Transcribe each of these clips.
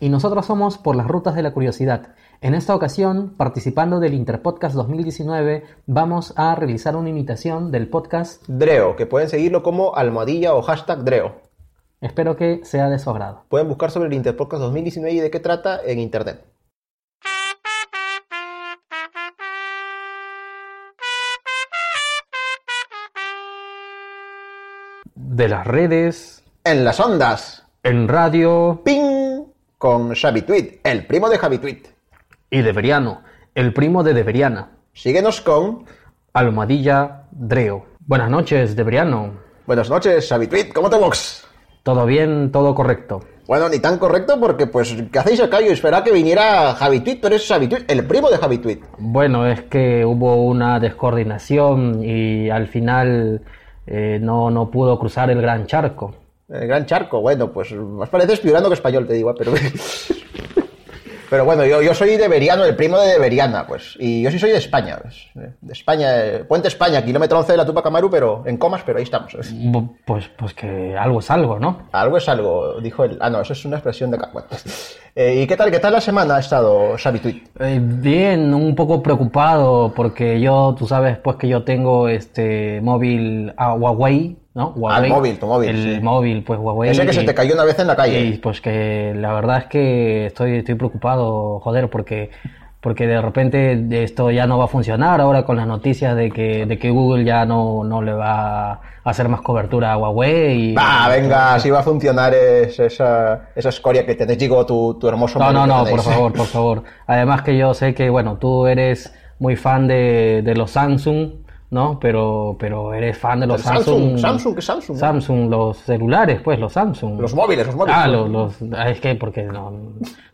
Y nosotros somos Por las Rutas de la Curiosidad. En esta ocasión, participando del Interpodcast 2019, vamos a realizar una imitación del podcast Dreo, que pueden seguirlo como almohadilla o hashtag Dreo. Espero que sea de su agrado. Pueden buscar sobre el Interpodcast 2019 y de qué trata en internet. De las redes, En las ondas, en radio ¡ping! Con Xavi Tweet, el primo de Javi Tweet. y de Veriano, el primo de Deberiana, Síguenos con... Almohadilla Dreo. Buenas noches, Deberiano. Buenas noches, Xavi Tweet, ¿cómo te box? ¿Todo bien? ¿Todo correcto? Bueno, ni tan correcto porque, pues, ¿qué hacéis acá? Yo esperaba que viniera Javi Tweet, pero es Xavi Tweet, el primo de Javi Tweet. Bueno, es que hubo una descoordinación y al final eh, no, no pudo cruzar el gran charco. El gran charco, bueno, pues más parece espiurando que español, te digo, ¿eh? pero... Pero bueno, yo, yo soy de Beriano, el primo de Beriana, pues. Y yo sí soy de España, pues. De España, eh, Puente España, kilómetro 11 de la Tupac Amaru, pero en comas, pero ahí estamos. Pues, pues que algo es algo, ¿no? Algo es algo, dijo él. Ah, no, eso es una expresión de... ca- bueno. Eh, ¿Y qué tal, qué tal la semana ha estado Xavi Tweet? Eh, bien, un poco preocupado porque yo, tú sabes, pues que yo tengo este móvil a Huawei, ¿no? Huawei. móvil, tu móvil, El sí. móvil, pues Huawei. Ese que se y- te cayó una vez en la calle. Y pues que la verdad es que estoy, estoy preocupado, joder, porque, porque de repente esto ya no va a funcionar ahora con las noticias de que, de que Google ya no, no le va a hacer más cobertura a Huawei. Y, Va, venga, si va a funcionar es- esa, esa escoria que te digo tu, tu hermoso No, no, no, por favor, por favor. Además que yo sé que, bueno, tú eres muy fan de, de los Samsung, ¿no? Pero, pero eres fan de los ¿El Samsung? Samsung. Samsung, ¿qué Samsung? Samsung, los celulares, pues, los Samsung. Los móviles, los móviles. Ah, los, los- ah, es que porque no,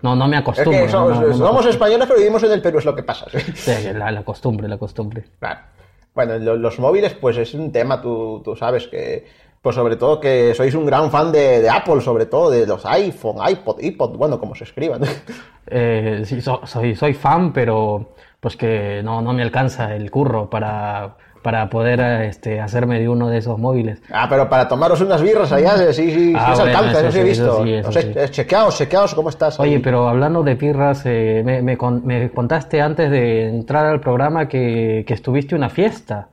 no, no me Es acostumbro. que somos, no, no me somos acostumbro. españoles, pero vivimos en el Perú, es lo que pasa. ¿sí? Sí, la, la costumbre, la costumbre. Claro. Bueno, lo- los móviles, pues es un tema, tú, tú sabes que, pues sobre todo que sois un gran fan de, de Apple, sobre todo de los iPhone, iPod, iPod, bueno, como se escriban. Eh, sí, so- soy, soy fan, pero pues que no, no me alcanza el curro para, para poder eh, este, hacerme de uno de esos móviles. Ah, pero para tomaros unas birras allá, sí, sí, Ah, sí bueno, alcanza, eso sí he visto. sí, eso sí. eh, chequeaos, chequeaos, ¿cómo estás? ahí? Oye, pero hablando de pirras, eh, me, me con- me contaste antes de entrar al programa que, que estuviste en una fiesta.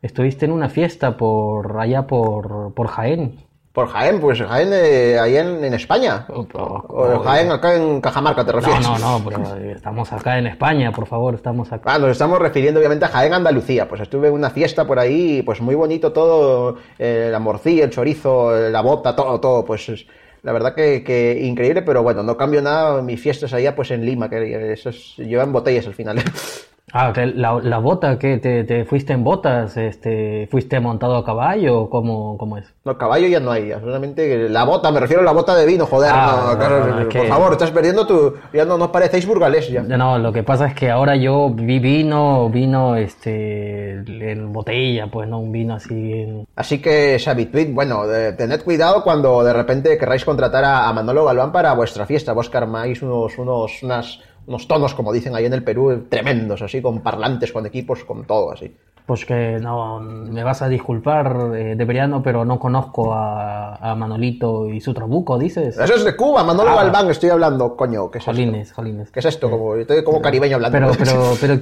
Estuviste en una fiesta por allá por, por Jaén. Por Jaén, pues Jaén, eh, ahí en, en España. Oh, oh, O Jaén acá en Cajamarca, ¿te No, refieres? no, no, pero eh, estamos acá en España, por favor, estamos acá. Ah, nos estamos refiriendo obviamente a Jaén, Andalucía. Pues estuve en una fiesta por ahí, pues muy bonito todo, eh, la morcilla, el chorizo, la bota, todo, todo, pues es- la verdad que, que increíble, pero bueno, no cambio nada mis fiestas allá pues en Lima, que eso es, llevan botellas al final. Ah, que la, la bota, que te, te fuiste en botas, este, fuiste montado a caballo, ¿cómo, cómo es? No, caballo ya no hay, solamente la bota, me refiero a la bota de vino, joder, Ah, no, claro, no, no, es por que- favor, estás perdiendo tu, ya no nos parecéis burgalés ya. No, lo que pasa es que ahora yo vi vino, vino, este, en botella, pues no un vino así en... Así que, Xavi Tweet, bueno, de- tened cuidado cuando de repente querráis contratar a, a Manolo Galván para vuestra fiesta. Vos que armáis unos, unos, unas- unos tonos, como dicen ahí en el Perú, tremendos, así, con parlantes, con equipos, con todo, así. Pues que no, me vas a disculpar, eh, Deberiano, pero no conozco a, a Manolito y su trabuco, dices. Eso es de Cuba, Manolo Ah. Galván, estoy hablando, coño, ¿qué es esto? Jolines, jolines. ¿Qué es esto? Como, estoy como caribeño hablando. Pero, pero, pero,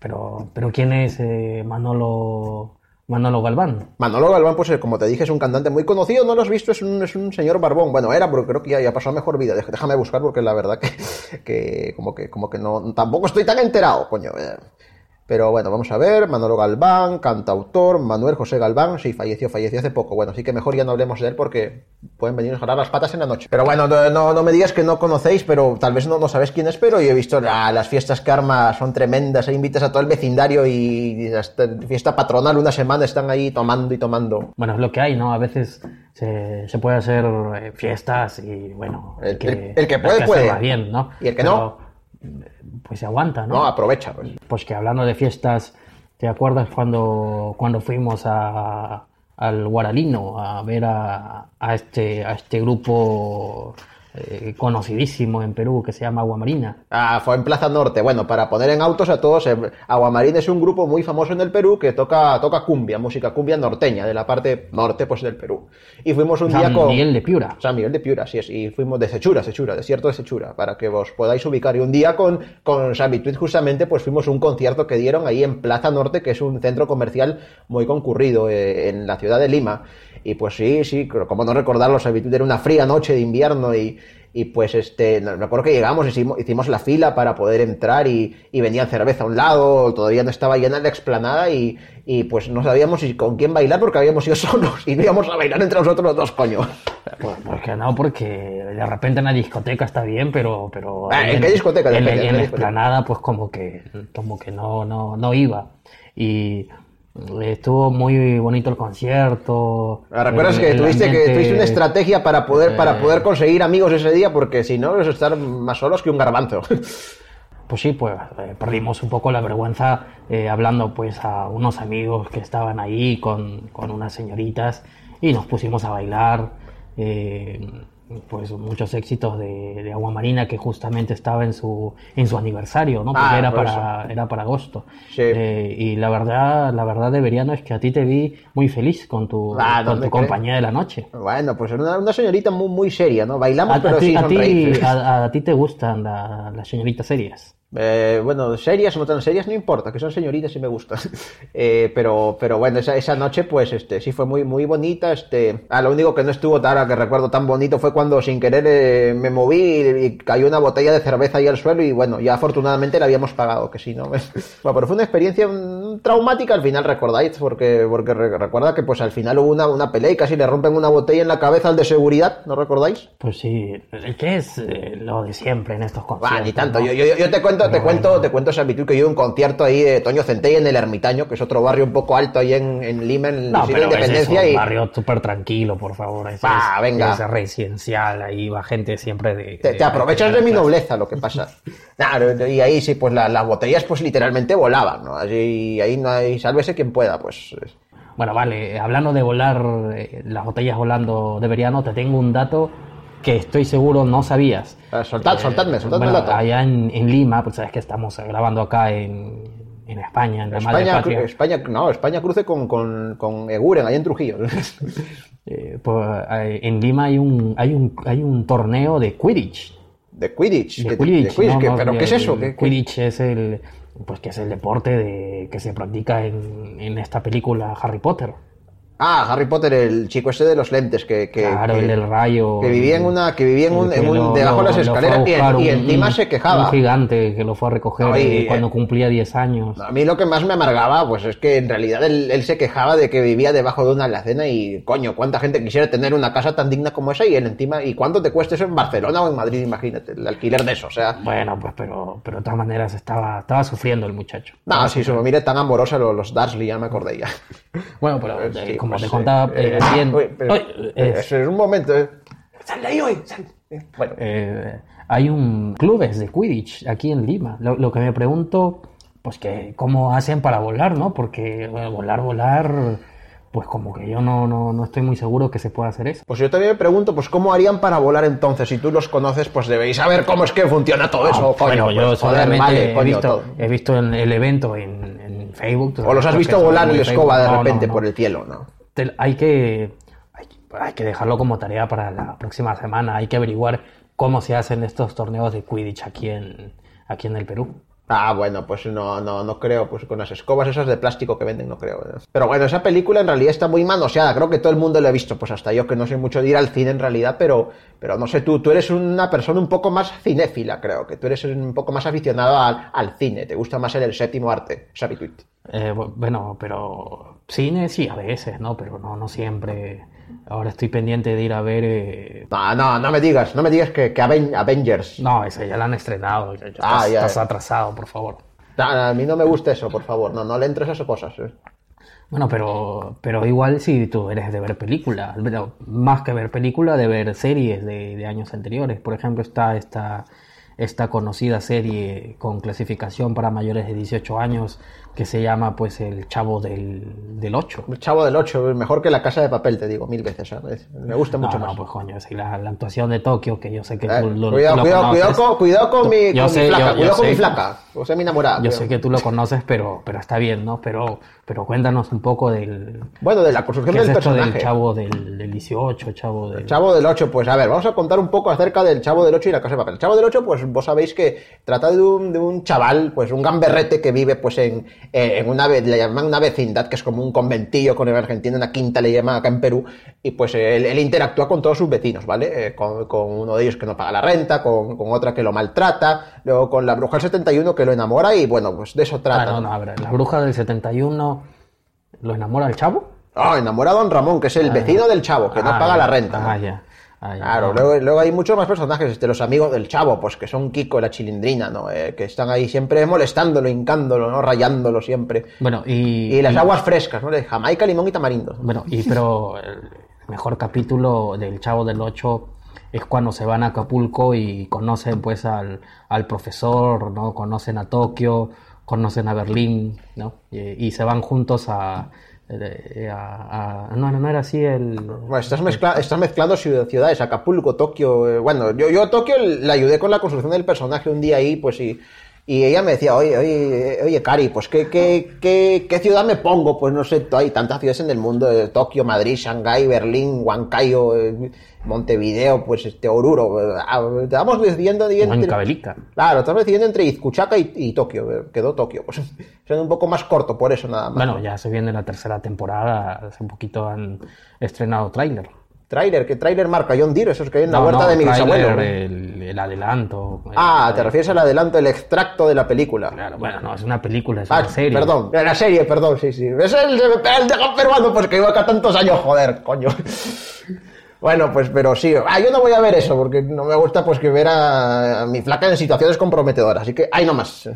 pero, pero, ¿quién es eh, Manolo, Manolo Galván? Manolo Galván, pues eh, como te dije, es un cantante muy conocido, no lo has visto, es un, es un señor barbón. Bueno, era, porque creo que ya, ya pasó a mejor vida. Déjame buscar porque la verdad que, que como que como que no tampoco estoy tan enterado, coño. Pero bueno, vamos a ver, Manolo Galván, cantautor, Manuel José Galván, sí, falleció, falleció hace poco. Bueno, así que mejor ya no hablemos de él porque pueden venirnos a jalar las patas en la noche. Pero bueno, no, no, no me digas que no conocéis, pero tal vez no, no sabéis quién es, pero yo he visto ah, las fiestas que arma son tremendas, e invitas a todo el vecindario y hasta fiesta patronal una semana están ahí tomando y tomando. Bueno, es lo que hay, ¿no? A veces se, se puede hacer eh, fiestas y, bueno, El- el- el que puede, puede. bien, ¿no? Y el que no. Pues se aguanta, ¿no? No, aprovecha, pues. Pues que hablando de fiestas, ¿te acuerdas cuando, cuando fuimos a, al Guaralino a ver a, a este, a este grupo eh, conocidísimo en Perú que se llama Agua Marina? Ah, fue en Plaza Norte. Bueno, para poner en autos a todos, eh, Aguamarín es un grupo muy famoso en el Perú que toca, toca cumbia, música cumbia norteña, de la parte norte pues del Perú. Y fuimos un día San con... Miguel de Piura. San Miguel de Piura, así es. Y fuimos de Sechura, Sechura, desierto de Sechura, para que vos podáis ubicar. Y un día con, con Tweet, justamente, pues fuimos a un concierto que dieron ahí en Plaza Norte, que es un centro comercial muy concurrido eh, en la ciudad de Lima. Y pues sí, sí, como no recordarlo, Xavi Tweet era una fría noche de invierno y, y pues este, me acuerdo que llegamos, hicimos, hicimos la fila para poder entrar y, y vendían cerveza a un lado, todavía no estaba llena la explanada y, y pues no sabíamos si con quién bailar porque habíamos ido solos y no íbamos a bailar entre nosotros los dos, coño. Pues, ¿Por qué no? Porque de repente en la discoteca está bien, pero... pero Ah, ¿en qué discoteca? En, en ¿en la explanada pues como que, como que no, no, no iba. Y estuvo muy bonito el concierto. Ah, ¿Recuerdas el- que el tuviste, que tuviste una estrategia para poder, para Eh. poder conseguir amigos ese día? Porque si no, es estar más solos que un garbanzo. Pues sí, pues eh, perdimos un poco la vergüenza eh, hablando pues a unos amigos que estaban ahí con, con unas señoritas y nos pusimos a bailar pues muchos éxitos de, de Agua Marina que justamente estaba en su en su aniversario, ¿no? Porque Ah, era por para era para agosto. Sí. Eh, y la verdad la verdad de Veriano es que a ti te vi muy feliz con tu Ah, con ¿dónde tu compañía de la noche. bueno, pues era una, una señorita muy, muy seria, ¿no? A, Bailamos, a pero ti, sí a, ti, a- a ti te gustan la- las señoritas serias. Eh, bueno, serias o no tan serias, no importa, que son señoritas y me gustan. Eh, pero, pero bueno, esa, esa noche, pues, este, sí fue muy, muy bonita. Este, ah, lo único que no estuvo, ahora que recuerdo tan bonito, fue cuando sin querer eh, me moví y, cayó una botella de cerveza ahí al suelo y bueno, ya afortunadamente la habíamos pagado, que si no. bueno, pero fue una experiencia traumática al final, recordáis, porque, porque re- recuerda que pues al final hubo una, una pelea y casi le rompen una botella en la cabeza al de seguridad, ¿no recordáis? Pues sí, el que es eh, lo de siempre en estos conciertos. Ah, ni tanto. ¿no? Yo, yo- yo te cuento, te cuento, te cuento esa habitud que yo un concierto ahí de Toño Centella en el Ermitaño, que es otro barrio un poco alto ahí en, en Lima, en No, pero es Independencia. un y barrio súper tranquilo, por favor. Ah, es, venga. Es residencial, ahí va gente siempre de... te, de- te aprovechas de mi nobleza, lo que pasa. Claro, y ahí sí, pues la- las botellas pues literalmente volaban, ¿no? Allí, ahí no hay, sálvese quien pueda, pues. es- Bueno, vale, hablando de volar, eh, las botellas volando de Veriano, te tengo un dato que estoy seguro no sabías. Ah, soltad- soltadme, soltadme el bueno, dato. Allá en, en Lima, pues sabes que estamos grabando acá en, en España, en la madre España, patria. cru- España, no, España cruce con, con, con Eguren, ahí en Trujillo. Eh, pues, eh, en Lima hay un, hay un, hay un torneo de Quidditch. De Quidditch. De Quidditch, de Quidditch, no, que- no, ¿Pero el- qué es eso? el ¿Qué- qué- Quidditch es el, pues que es el deporte de, que se practica en, en esta película Harry Potter. Ah, Harry Potter, el chico ese de los lentes que, que, Claro, que- el del rayo. que vivía en una que vivía en un, que en un- lo- debajo de lo- las lo escaleras y, encima se quejaba. Un gigante que lo fue a recoger No, y- eh, cuando cumplía 10 años. A mí lo que más me amargaba, pues es que en realidad él, él se quejaba de que vivía debajo de una alacena y, coño, cuánta gente quisiera tener una casa tan digna como esa y él encima, ¿y cuánto te cuesta eso en Barcelona o en Madrid? Imagínate, el alquiler de eso, o sea... Bueno, pues pero, pero de todas maneras estaba, estaba sufriendo el muchacho. No, si se me mire tan amorosa los, los Dursley, ya me acordé ya. Bueno, pero eh, Sí, como pues, te eh, contaba, eh, eh, bien- uy, pero- Ay, eh, es- es un momento, eh. Sal de ahí hoy, sal. Bueno, eh, hay un clubes de Quidditch aquí en Lima. Lo, lo que me pregunto, pues que cómo hacen para volar, ¿no? Porque bueno, volar, volar, pues como que yo no, no, no estoy muy seguro que se pueda hacer eso. pues yo también me pregunto, pues cómo harían para volar entonces. Si tú los conoces, pues debéis saber cómo es que funciona todo eso. Ah, coño, bueno, yo pues, solamente vale, he, coño, visto, todo. he visto el evento en, en Facebook. O los has visto volar en escoba de repente por el cielo, ¿no? Hay que hay, hay que dejarlo como tarea para la próxima semana. Hay que averiguar cómo se hacen estos torneos de Quidditch aquí en aquí en el Perú. Ah, bueno, pues no, no, no creo, pues con las escobas esas de plástico que venden, no creo. Pero bueno, esa película en realidad está muy manoseada, creo que todo el mundo la ha visto, pues hasta yo que no soy mucho de ir al cine en realidad, pero, pero no sé tú, tú eres una persona un poco más cinéfila, creo, que tú eres un poco más aficionado al, al cine, te gusta más el, el séptimo arte, Tweet. Eh, bu- bueno, pero cine sí a veces, ¿no? Pero no no siempre. Ahora estoy pendiente de ir a ver. eh, No, no, no me digas, no me digas que, que Aven- Avengers. No, ese ya lo han estrenado. ya- ya Ah, estás, ya, estás ya. atrasado, por favor. No, a mí no me gusta eso, por favor, no, no le entres a esas cosas. ¿eh? Bueno, pero, pero igual si tú eres de ver películas, más que ver películas, de ver series de, de años anteriores. Por ejemplo, está esta, esta conocida serie con clasificación para mayores de 18 años que se llama pues El Chavo del, del 8. El Chavo del 8, mejor que la casa de papel, te digo, mil veces, ¿sabes? Me gusta mucho no, más. no, pues coño, sí, la, la actuación de Tokio, que yo sé que Eh, tú lo, cuidado, tú lo cuidado, cuidado, con, cuidado con mi, Yo con sé, mi flaca, yo- yo cuidado con sé. mi flaca, o sea, mi enamorada. Yo cuidado. sé que tú lo conoces, pero, pero está bien, ¿no? Pero, pero cuéntanos un poco del... Bueno, de la construcción ¿Qué es del esto personaje. del Chavo del, del 18, Chavo del... Chavo del 8, pues a ver, vamos a contar un poco acerca del Chavo del 8 y la casa de papel. El Chavo del 8, pues vos sabéis que trata de un, de un chaval, pues un gamberrete que vive pues en, eh, en una, le llaman una vecindad que es como un conventillo con el argentino, una quinta le llaman acá en Perú, y pues él, él interactúa con todos sus vecinos, ¿vale? Eh, con, con uno de ellos que no paga la renta, con, con otra que lo maltrata, luego con la bruja del 71 que lo enamora y bueno, pues de eso trata. Ah, no, no, a ver, la bruja del 71 lo enamora al chavo. Ah, enamora a Don Ramón, que es el vecino del chavo, que no Ah, paga la renta. ¿no? Ah, ya. Claro, luego, luego hay muchos más personajes, este, los amigos del chavo, pues que son Kiko y la chilindrina, ¿no? Eh, que están ahí siempre molestándolo, hincándolo, ¿no? Rayándolo siempre. Bueno, y... Y las y- aguas frescas, ¿no? De Jamaica, limón y tamarindo. Bueno, y pero el mejor capítulo del Chavo del 8 es cuando se van a Acapulco y conocen pues al, al profesor, ¿no? Conocen a Tokio, conocen a Berlín, ¿no? Y, y se van juntos a, a- a- No, no, era así el... Bueno, estás, mezcla- estás mezclando ciudad- ciudades, Acapulco, Tokio. eh, bueno, yo, yo a Tokio le ayudé con la construcción del personaje un día ahí, pues y, y ella me decía, oye, oye, oye, Cari, pues ¿qué, qué, qué, qué ciudad me pongo? Pues no sé, hay tantas ciudades en el mundo, eh, Tokio, Madrid, Shanghái, Berlín, Huancayo, eh, Montevideo, pues este Oruro. ah, Estábamos decidiendo entre-. Claro, estamos decidiendo entre Izcuchaca y, y Tokio. eh, Quedó Tokio, pues siendo un poco más corto por eso nada más. Bueno, ya se viene la tercera temporada, hace un poquito han estrenado tráiler. Trailer, ¿qué trailer marca? John Deere, esos que hay en la huerta no, de mi bisabuelo. El, el adelanto. Ah, el- te refieres al adelanto, el extracto de la película. Claro, bueno, no, es una película, es Ah, una serie. perdón, la serie, perdón, sí, sí. Es el, el peruano, pues que llevo acá tantos años, joder, coño. Bueno, pues, pero sí. Ah, yo no voy a ver eso, porque no me gusta, pues, que ver a, a mi flaca en situaciones comprometedoras. Así que, ahí nomás.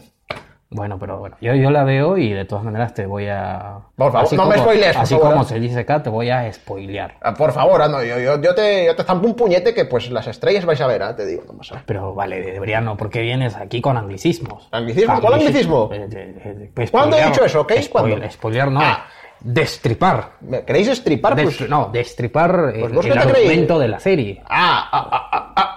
Bueno, pero bueno, yo, yo la veo y de todas maneras te voy a... Por favor, así no me spoilees, Así favor, como se dice acá, te voy a spoilear. Ah, por favor, ah, no, yo, yo, yo te, yo te zampo un puñete que, pues, las estrellas vais a ver, ah, te digo, nomás. ah. Pero vale, debería no, porque vienes aquí con anglicismos. ¿Anglicismo? ¿Cuál anglicismo? Eh, eh, eh, pues, ¿Cuándo he dicho eso, ok? spoil- ¿Cuándo? Spoilear no, Ah. Destripar. ¿Me ¿Queréis estripar? Pues, Destri- no, destripar Pues el, el argumento de la serie. Ah, ah, ah, ah,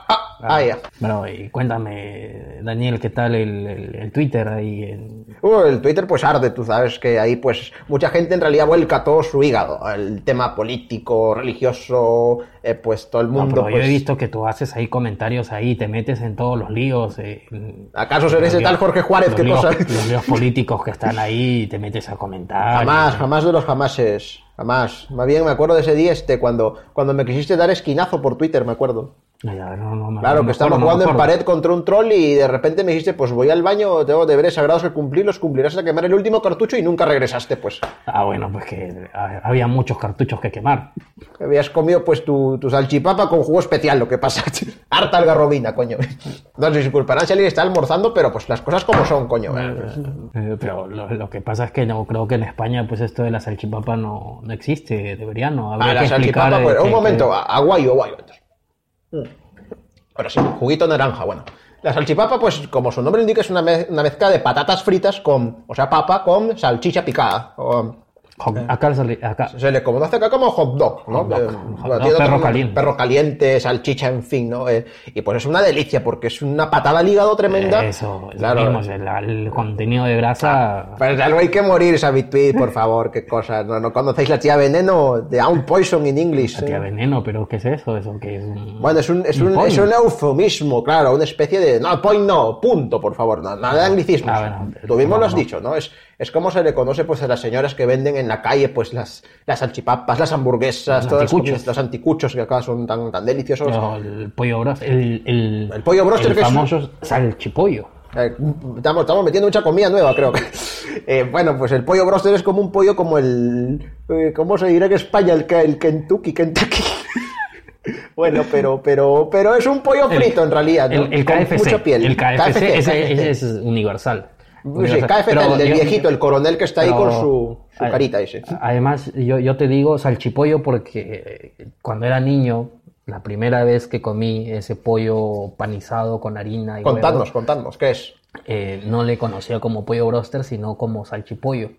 ah, ah, ya. Bueno, y cuéntame, Daniel, ¿qué tal el, el- el Twitter ahí? en- Uh, el Twitter pues arde, tú sabes que ahí pues mucha gente en realidad vuelca todo su hígado, el tema político, religioso, eh, pues todo el No, mundo. yo pues, he visto que tú haces ahí comentarios ahí, te metes en todos los líos. eh, ¿Acaso seré ese tal Jorge Juárez los que líos- cosa? Los líos políticos que están ahí y te metes a comentar. Jamás, y- jamás de los jamases. Jamás. Más bien me acuerdo de ese día este cuando, cuando me quisiste dar esquinazo por Twitter, me acuerdo. No, no Claro, que me estábamos acuerdo, no me jugando en pared contra un troll y de repente me dijiste, pues voy al baño, tengo deberes sagrados que cumplir, los cumplirás hasta quemar el último cartucho y nunca regresaste, pues. Ah, bueno, pues que había muchos cartuchos que quemar. Habías comido pues tu, tu salchipapa con jugo especial, lo que pasa. Harta algarrobina, coño. No se disculparán si alguien está almorzando, pero pues las cosas como son, coño. Eh, pero lo, lo que pasa es que no creo que en España pues esto de la salchipapa no, no existe, debería no. Habría Ah, la explicar, salchipapa, eh, pues, que- un momento, que- a- aguayo, aguayo. Mm. Ahora sí, juguito naranja, bueno. La salchipapa, pues como su nombre indica, es una, mez- una mezcla de patatas fritas con, o sea, papa con salchicha picada. Jo- acá, acá- se le conoce acá como hot dog, ¿no? Hot dog, Eh, hot dog, perro caliente. Perro caliente, salchicha, en fin, ¿no? Eh, y pues es una delicia porque es una patada al hígado tremenda. Eso, es claro. mismo, el, el contenido de grasa. Pues algo hay que morir, Sabit por favor, qué cosa. No, no conocéis la tía veneno de Aunt Poison in English. Tía ¿eh? veneno, pero ¿qué es eso? ¿Eso qué es? un- Bueno, es un, es, un es un eufemismo, claro, una especie de. No, point no, punto, por favor, no, nada de anglicismos. Ah, bueno, Tú mismo no, lo has no. dicho, ¿no? Es, es como se le conoce pues a las señoras que venden en la calle pues las, las salchipapas, las hamburguesas, Los todas anticuchos. los anticuchos que acá son tan, tan deliciosos. No, el pollo broster, el, el, El pollo broster el que es- famoso salchipollo. Eh, estamos, estamos metiendo mucha comida nueva, creo. Eh, bueno, pues el pollo broster es como un pollo como el... eh, ¿Cómo se dirá en España? El, que- el Kentucky, Kentucky. bueno, pero, pero, pero es un pollo frito en realidad, ¿no? El, el Con KFC. mucha piel. El KFC, ese, KFC. ese es universal. Sí. KFC, Pero el del yo- viejito, el coronel que está ahí con su, carita ese. Además, yo, yo te digo salchipollo porque eh, cuando era niño, la primera vez que comí ese pollo panizado con harina y Contadnos, huevo, contadnos, ¿qué es? eh, no le conocía como pollo broster, sino como salchipollo.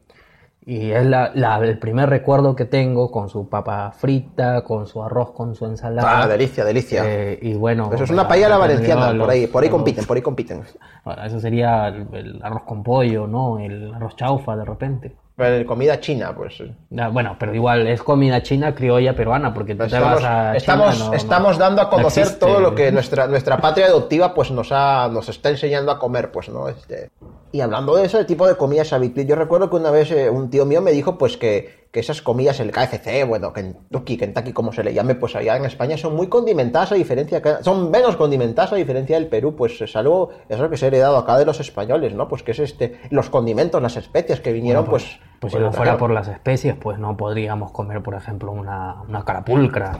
Y es la, la- el primer recuerdo que tengo con su papa frita, con su arroz, con su ensalada. Ah, delicia, delicia. Eh, y bueno, Eso es una paella la valenciana, por ahí, por ahí los- compiten, por ahí compiten. Bueno, eso sería el, el arroz con pollo, ¿no? El arroz chaufa de repente. Eh, Comida china, pues. Ah, Bueno, pero igual es comida china, criolla, peruana, porque tú te Estamos, vas a China, estamos, no- no- estamos dando a no conocer todo lo que nuestra, nuestra patria adoptiva pues nos ha, nos está enseñando a comer, pues, ¿no? Este, y hablando de ese tipo de comidas habituales, yo recuerdo que una vez eh, un tío mío me dijo pues que, que esas comidas, el KFC, bueno, Kentucky, Kentucky, como se le llame, pues allá en España son muy condimentadas a diferencia, son menos condimentadas a diferencia del Perú, pues es algo, es algo que se ha heredado acá de los españoles, ¿no? Pues que es este, los condimentos, las especias que vinieron, Bueno, pues... Pues si pues, no fuera por las especies, pues no podríamos comer, por ejemplo, una, una carapulcra.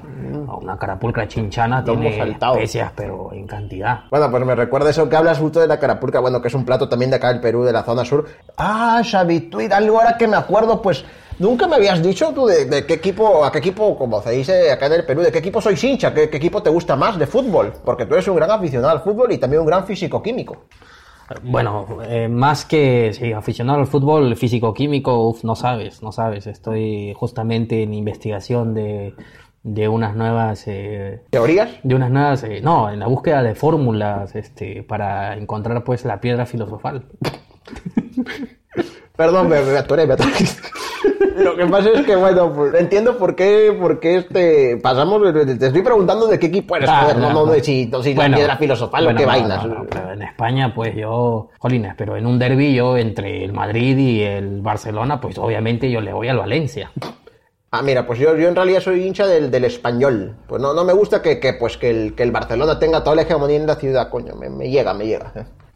O Una carapulcra chinchana hemos tiene especias, pero en cantidad. Bueno, pues me recuerda eso que hablas justo de la carapulca, bueno, que es un plato también de acá del Perú, de la zona sur. Ah, Xavituit, algo ahora que me acuerdo, pues nunca me habías dicho tú de, de qué equipo, a qué equipo, como se dice acá en el Perú, de qué equipo sois hincha, qué, qué equipo te gusta más de fútbol, porque tú eres un gran aficionado al fútbol y también un gran físico-químico. Bueno, eh, más que sí, aficionado al fútbol físico-químico, no sabes, no sabes. Estoy justamente en investigación de, de unas nuevas... eh, ¿Teorías? de unas nuevas, eh, no, en la búsqueda de fórmulas este, para encontrar pues la piedra filosofal. Perdón, me, me atoré, me atoré. Lo que pasa es que, bueno, pues, entiendo por qué, por qué este, pasamos, te estoy preguntando de qué equipo eres, Ah, joder, no, no, de si, no, si Bueno, la piedra filosofal bueno, o qué no, no, pero en España, pues yo, jolines, pero en un derbi yo entre el Madrid y el Barcelona, pues obviamente yo le voy al Valencia. Ah, mira, pues yo, yo en realidad soy hincha del, del español. Pues no, no me gusta que, que, pues que, el, que el Barcelona tenga toda la hegemonía en la ciudad, coño. Me, me llega, me llega.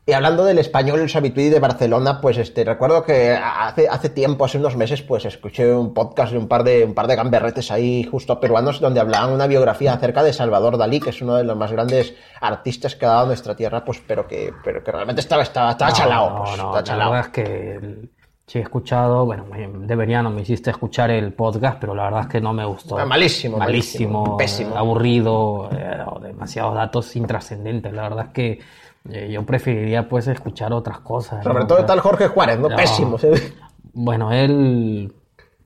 Y hablando del español, el Sabituí de Barcelona, pues este, recuerdo que hace, hace tiempo, hace unos meses, pues escuché un podcast de un par de, un par de gamberretes ahí justo peruanos donde hablaban una biografía acerca de Salvador Dalí, que es uno de los más grandes artistas que ha dado nuestra tierra, pues pero que, pero que realmente estaba, estaba, estaba No, chalao, no, pues, no, estaba la verdad es que sí he escuchado, bueno, me- debería, no me hiciste escuchar el podcast, pero la verdad es que no me gustó. Ah, malísimo, malísimo, malísimo, pésimo. aburrido, eh, demasiados datos intrascendentes. La verdad es que yo preferiría pues escuchar otras cosas. Sobre ¿no? todo tal Jorge Juárez, ¿no? No. Pésimo. ¿sí? Bueno, él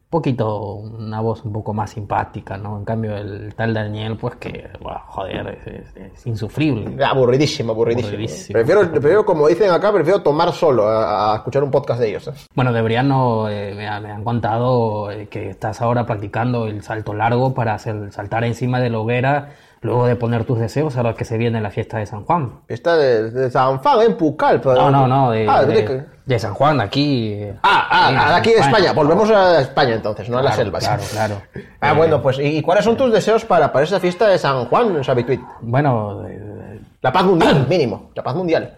poquito, una voz un poco más simpática, ¿no? En cambio, el tal Daniel, pues que, bueno, joder, es, es- es insufrible. Aburridísimo, aburridísimo. Aburridísimo. Prefiero, prefiero, como dicen acá, prefiero tomar solo a, a escuchar un podcast de ellos. ¿eh? Bueno, deberían, no, eh, me, me han contado eh, que estás ahora practicando el salto largo para hacer, saltar encima de la hoguera luego de poner tus deseos, ahora que se viene la fiesta de San Juan. Esta de, de San Juan en Pucallpa. No, no, no, de, Ah, de- de de San Juan, aquí. eh, Ah, ah, sí, de aquí de España. Volvemos a España entonces, no a la Claro, selva. Claro, claro. Ah, Eh, bueno, pues ¿y cuáles son tus deseos para, para esa fiesta de San Juan, Sabituit? Bueno, eh, La paz mundial, mínimo. La paz mundial.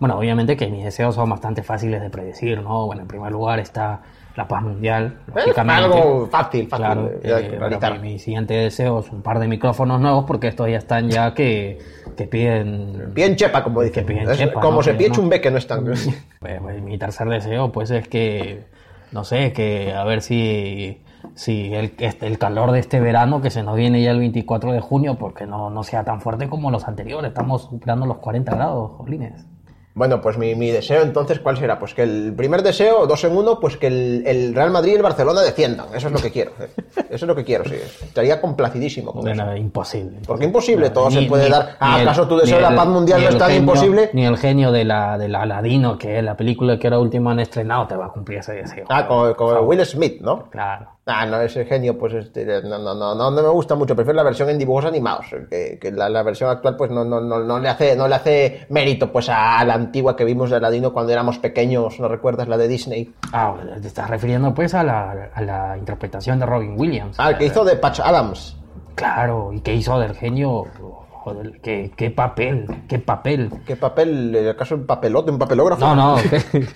Bueno, obviamente que mis deseos son bastante fáciles de predecir, ¿no? Bueno, en primer lugar está la paz mundial, lógicamente. Algo fácil, fácil Claro, eh, bueno, mi, mi siguiente deseo es un par de micrófonos nuevos porque estos ya están ya que, que piden... Bien chepa, como dicen. Que Es chepa, como ¿no? se Que pide no- chumbe, no es tan... Pues, pues, mi tercer deseo pues es que, no sé, que a ver si, si el, este- el calor de este verano que se nos viene ya el 24 de junio, porque no, no sea tan fuerte como los anteriores, estamos superando los 40 grados, jolines. Bueno, pues mi, mi deseo entonces, ¿cuál será? Pues que el primer deseo, dos en uno, pues que el, el Real Madrid y el Barcelona desciendan. Eso es lo que quiero. eh. Eso es lo que quiero, sí. Estaría complacidísimo con eso. Bueno, imposible. Porque imposible, No, todo se puede dar. Ah, ¿acaso tu deseo de la paz mundial no es tan genio- imposible? Ni el genio de la, del Aladino, que es la película que ahora última han estrenado, te va a cumplir ese deseo. Ah, con. Will Smith, ¿no? Claro. Ah, no, ese genio, pues este, no, no, no, no, no me gusta mucho. Prefiero la versión en dibujos animados. Que, que la, la versión actual, pues no, no, no, no le hace, no le hace mérito, pues a, la antigua que vimos de Aladino cuando éramos pequeños. ¿No recuerdas la de Disney? Ah, te estás refiriendo pues a la, a la interpretación de Robin Williams. Ah, el que hizo de Patch Adams. Claro, y que hizo del genio, joder, qué, qué papel, qué papel. ¿Qué papel? ¿El caso un papelote, un papelógrafo? No, no, qué,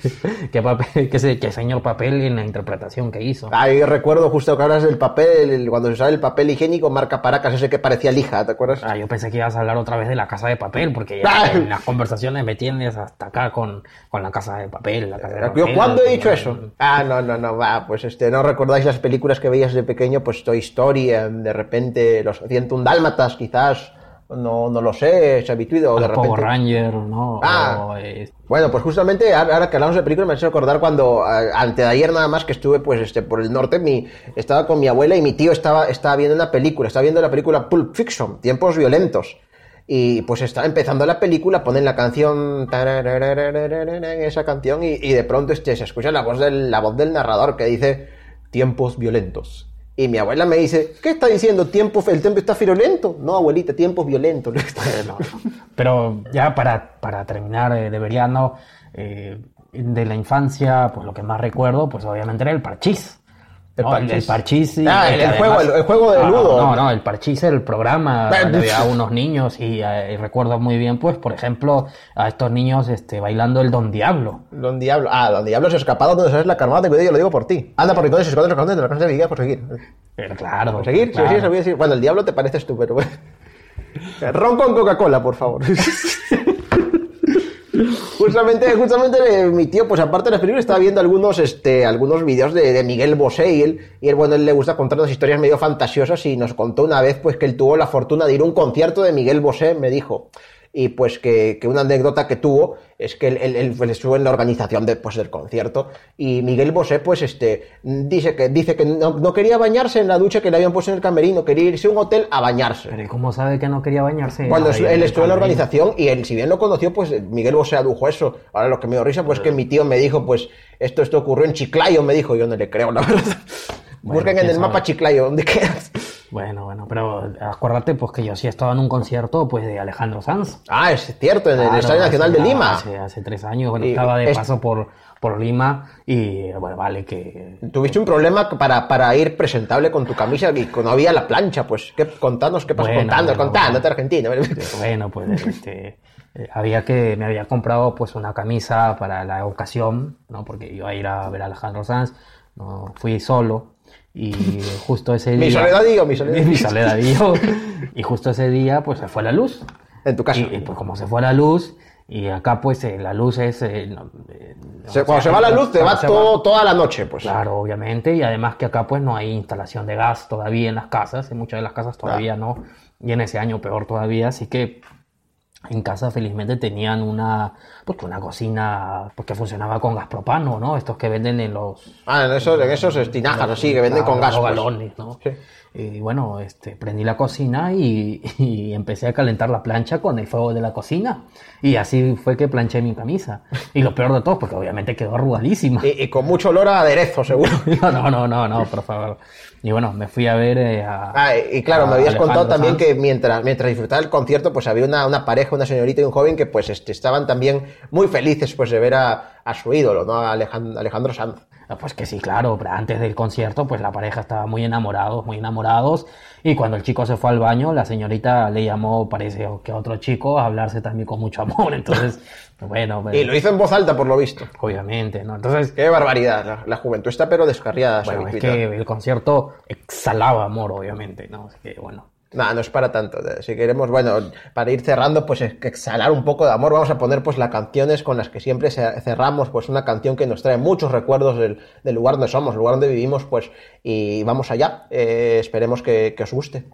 qué papel, qué, qué señor papel en la interpretación que hizo. Ahí recuerdo justo que hablas del papel, el- cuando se sale el papel higiénico marca Paracas, ese que parecía lija, ¿te acuerdas? Ah, yo pensé que ibas a hablar otra vez de la casa de papel, porque ya en las conversaciones me tienes hasta acá con, con la casa de papel. La casa de ¿Yo papel, cuándo he dicho eso? Ah, no, no, no, va, pues este, no recordáis las películas que veías de pequeño, pues Toy Story, eh, de repente los 101 Dálmatas, quizás, no, no lo sé, Chavituido, o de repente... Power Ranger, ¿no? Ah. O, eh, Bueno, pues justamente ahora que hablamos de películas me ha hecho recordar cuando antes de ayer nada más que estuve pues este por el norte, mi, estaba con mi abuela y mi tío estaba, estaba viendo una película, estaba viendo la película Pulp Fiction, Tiempos Violentos. Y pues estaba empezando la película, ponen la canción, esa canción, y, y de pronto este, se escucha la voz, del, la voz del narrador que dice Tiempos Violentos. Y mi abuela me dice, ¿qué está diciendo? ¿Tiempo, ¿El tiempo está violento? No, abuelita, tiempos violentos. Pero ya para, para terminar, eh, no. eh, de la infancia, pues lo que más recuerdo, pues obviamente era el parchís. El ¿no? parchís. El, parchís. Ah, el- juego, el- juego de no, ludo. No, no, el parchís era el programa donde había unos niños y, eh, y recuerdo muy bien, pues, por ejemplo, a estos niños este, bailando el Don Diablo. Don Diablo. Ah, Don Diablo se ha escapado donde sabes la carnada de cuidado, yo lo digo por ti. Anda por entonces, se cantantes de la casa de Viguía por seguir. Pero claro. ¿Por seguir? claro. Sí, sí, eso voy a decir. Bueno, el diablo te pareces tú, pero bueno. Ron con Coca-Cola, por favor. justamente, justamente eh, mi tío, pues aparte de las películas, estaba viendo algunos, este, algunos vídeos de, Miguel Bosé y él, y él, bueno, él le gusta contar unas historias medio fantasiosas y nos contó una vez, pues, que él tuvo la fortuna de ir a un concierto de Miguel Bosé, me dijo. Y pues que, que una anécdota que tuvo es que él, él- él, estuvo en la organización de, pues, del concierto y Miguel Bosé pues este dice que dice que no, no quería bañarse en la ducha que le habían puesto en el camerino, quería irse a un hotel a bañarse. Pero ¿y cómo sabe que no quería bañarse? Cuando él estuvo en la organización y él, si bien lo conoció, pues Miguel Bosé adujo eso. Ahora lo que me dio risa, pues que mi tío me dijo, pues esto, esto ocurrió en Chiclayo, me dijo, yo no le creo, la verdad. Bueno, Busquen en el sabe. mapa Chiclayo, ¿dónde quedas? Bueno, bueno, pero acuérdate pues que yo sí estaba en un concierto pues de Alejandro Sanz. Ah, es cierto, en el Claro, Estadio Nacional de Lima. Hace, hace tres años, bueno, Y estaba de es- paso por, por Lima y bueno, vale que... Tuviste un problema para, para ir presentable con tu camisa y no había la plancha, pues ¿qué, contanos qué pasó, Bueno, contando, bueno, contándote Argentina. Bueno, pues este, eh, había que, me había comprado pues una camisa para la ocasión, ¿no? Porque iba a ir a ver a Alejandro Sanz, no, fui solo y justo ese día... Mi soledadillo, mi soledadillo. Mi soledadillo. y justo ese día pues se fue la luz. En tu casa. Y, y, pues como se fue la luz, y acá pues eh, la luz es... eh, no, eh, cuando se va la luz, te va todo, toda la noche, pues. Claro, obviamente, y además que acá pues no hay instalación de gas todavía en las casas, en muchas de las casas todavía no, y en ese año peor todavía, así que en casa felizmente tenían una, pues, una cocina pues, que funcionaba con gas propano, ¿no? Estos que venden en los... Ah, en esos, en esos tinajas así, que venden con gas. galones, ¿no? Sí. Y bueno, este, prendí la cocina y, y empecé a calentar la plancha con el fuego de la cocina. Y así fue que planché mi camisa. Y lo peor de todo, porque obviamente quedó arrugadísima. Y, y con mucho olor a aderezo, seguro. No, no, no, no, no, por favor. Y bueno, me fui a ver eh, a... Ah, y claro, me habías contado Alejandro también Sanz. que mientras, mientras disfrutaba el concierto, pues había una, una pareja, una señorita y un joven que pues este, estaban también muy felices pues de ver a, a su ídolo, ¿no? A Alejandro, Sanz. Ah, Pues que sí, claro, pero antes del concierto, pues la pareja estaba muy enamorados, muy enamorados. Y cuando el chico se fue al baño, la señorita le llamó, parece que a otro chico, a hablarse también con mucho amor. Entonces, pues bueno, pues, Y lo hizo en voz alta, por lo visto. obviamente, ¿no? Entonces, Qué barbaridad, la, la juventud está pero descarriada. bueno, es que el concierto exhalaba amor, obviamente, ¿no? Así que, bueno. Nada, no es para tanto. Si queremos, bueno, para ir cerrando, pues exhalar un poco de amor, vamos a poner pues las canciones con las que siempre ce- cerramos, pues una canción que nos trae muchos recuerdos del, del lugar donde somos, el lugar donde vivimos, pues, y vamos allá. Eh, esperemos que os guste.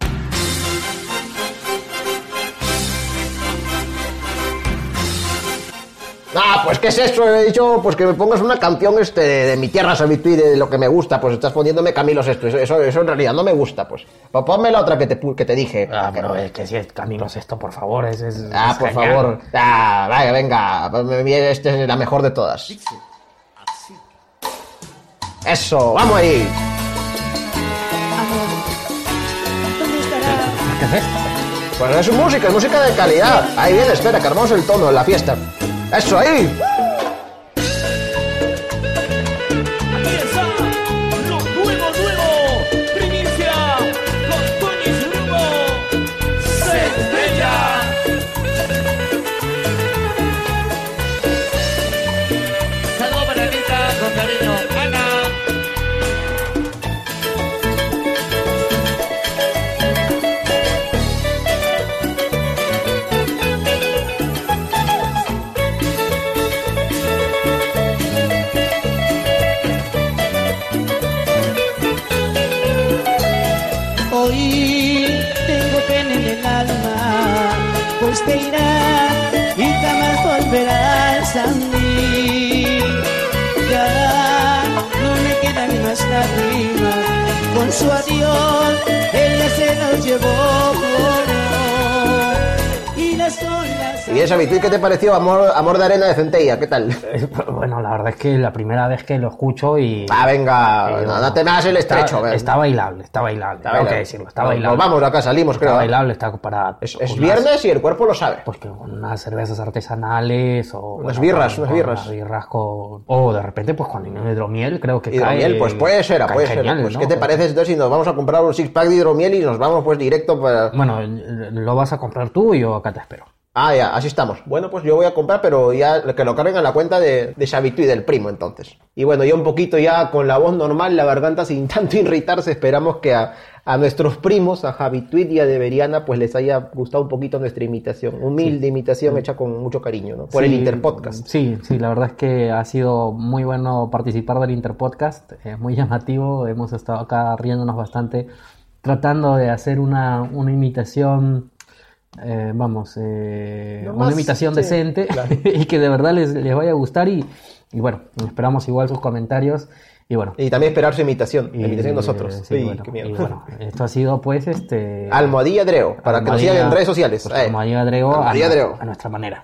Ah, pues ¿qué es eso? He dicho pues que me pongas una canción este de mi tierra Savituí, de lo que me gusta, pues estás poniéndome Camilo Sesto, eso, eso, en realidad no me gusta, pues. Pues ponme la otra que te, que te dije. Ah, pero es que si es Camilo Sesto, por favor, es, es- Ah, es por genial. favor. Ah, vaya, venga. Este es la mejor de todas. Eso, vamos ahí. ¿Qué es esto? Pues es música, es música de calidad. Ahí viene, espera, que armamos el tono en la fiesta. Eso ahí. Aquí su adiós ella se nos llevó y las olas. Y esa Vitui, ¿qué te pareció? Amor, amor de arena de centella, ¿qué tal? Eh, Bueno, la verdad es que la primera vez que lo escucho y... Ah, venga, Eh, no, no te me hagas el estrecho. Está, bailable, está bailable. Está que bailable. decirlo, está Nos- bailable. Nos vamos, acá salimos, Está creo. bailable, está para... Es, es unas- viernes y el cuerpo lo sabe. Pues que con unas cervezas artesanales o... Unas birras, con- unas con birras. unas birras con... O de repente, pues con hidromiel, creo que Hidromiel, cae... pues puede ser, puede ser. genial, Pues, ¿no? ¿qué te parece entonces si nos vamos a comprar un six pack de hidromiel y nos vamos pues directo para... Bueno, lo vas a comprar tú y yo acá te espero. Ah, ya, así estamos. Bueno, pues yo voy a comprar, pero ya que lo carguen a la cuenta de, de Xavitu y del primo, entonces. Y bueno, ya un poquito ya con la voz normal, la garganta sin tanto irritarse, esperamos que a, a nuestros primos, a Javituit y a Deberiana, pues les haya gustado un poquito nuestra imitación. Humilde imitación hecha con mucho cariño, ¿no? Por el Sí, Interpodcast. Sí, sí, la verdad es que ha sido muy bueno participar del Interpodcast, es muy llamativo, hemos estado acá riéndonos bastante, tratando de hacer una, una imitación, eh, vamos, eh, una imitación sí, decente claro. y que de verdad les, les vaya a gustar y, y bueno, esperamos igual sus comentarios y bueno. Y también esperar su imitación, y- la imitación de nosotros. sí, Uy, bueno, qué miedo. y bueno, esto ha sido pues este... Almohadilla Dreo, para que nos Almohadilla- sigan en redes sociales. pues, Eh. Almohadilla Drego a, Almohadilla Drego. a nuestra manera.